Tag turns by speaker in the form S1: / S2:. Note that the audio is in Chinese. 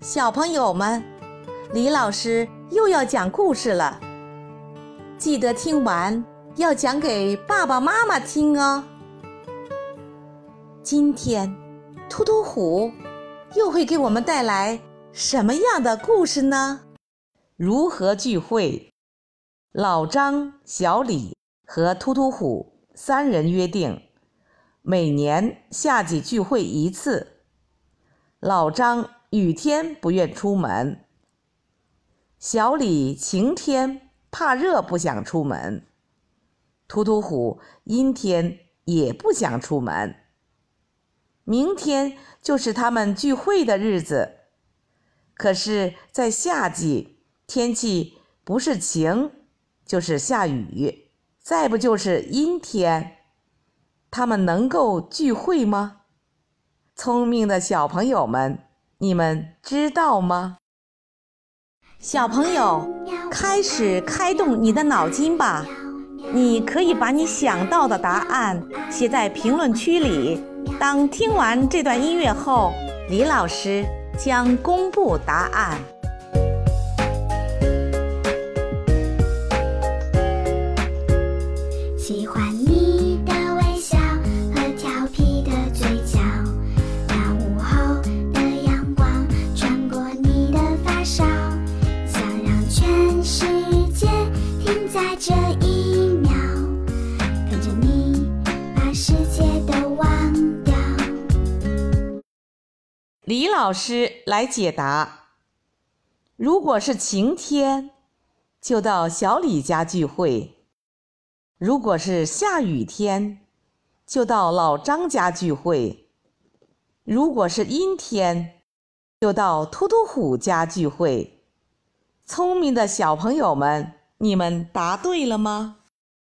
S1: 小朋友们，李老师又要讲故事了，记得听完要讲给爸爸妈妈听哦。今天，突突虎又会给我们带来什么样的故事呢？如何聚会？老张、小李和突突虎三人约定，每年夏季聚会一次。老张雨天不愿出门，小李晴天怕热不想出门，突突虎阴天也不想出门。明天就是他们聚会的日子，可是，在夏季天气不是晴，就是下雨，再不就是阴天，他们能够聚会吗？聪明的小朋友们，你们知道吗？小朋友，开始开动你的脑筋吧！你可以把你想到的答案写在评论区里。当听完这段音乐后，李老师将公布答案。
S2: 喜欢你
S1: 李老师来解答：如果是晴天，就到小李家聚会；如果是下雨天，就到老张家聚会；如果是阴天，就到突突虎家聚会。聪明的小朋友们，你们答对了吗？